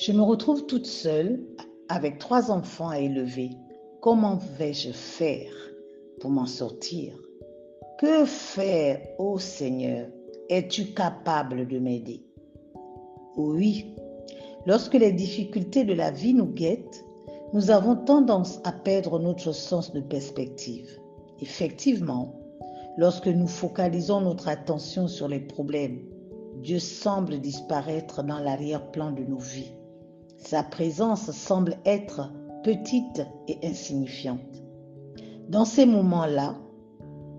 Je me retrouve toute seule avec trois enfants à élever. Comment vais-je faire pour m'en sortir? Que faire, ô Seigneur? Es-tu capable de m'aider? Oui, lorsque les difficultés de la vie nous guettent, nous avons tendance à perdre notre sens de perspective. Effectivement, lorsque nous focalisons notre attention sur les problèmes, Dieu semble disparaître dans l'arrière-plan de nos vies. Sa présence semble être petite et insignifiante. Dans ces moments-là,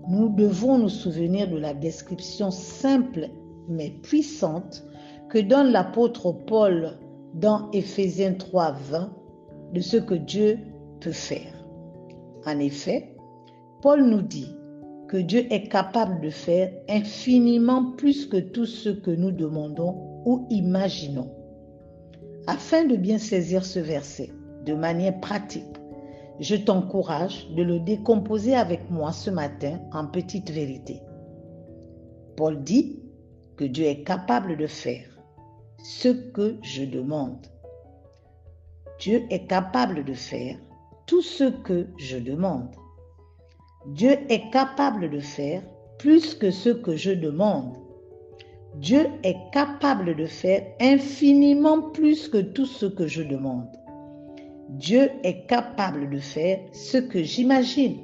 nous devons nous souvenir de la description simple mais puissante que donne l'apôtre Paul dans Éphésiens 3, 20 de ce que Dieu peut faire. En effet, Paul nous dit que Dieu est capable de faire infiniment plus que tout ce que nous demandons ou imaginons. Afin de bien saisir ce verset de manière pratique, je t'encourage de le décomposer avec moi ce matin en petites vérités. Paul dit que Dieu est capable de faire ce que je demande. Dieu est capable de faire tout ce que je demande. Dieu est capable de faire plus que ce que je demande. Dieu est capable de faire infiniment plus que tout ce que je demande. Dieu est capable de faire ce que j'imagine.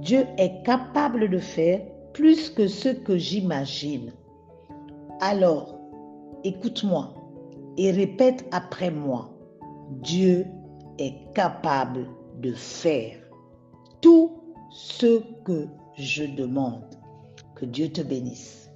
Dieu est capable de faire plus que ce que j'imagine. Alors, écoute-moi et répète après moi. Dieu est capable de faire tout ce que je demande. Que Dieu te bénisse.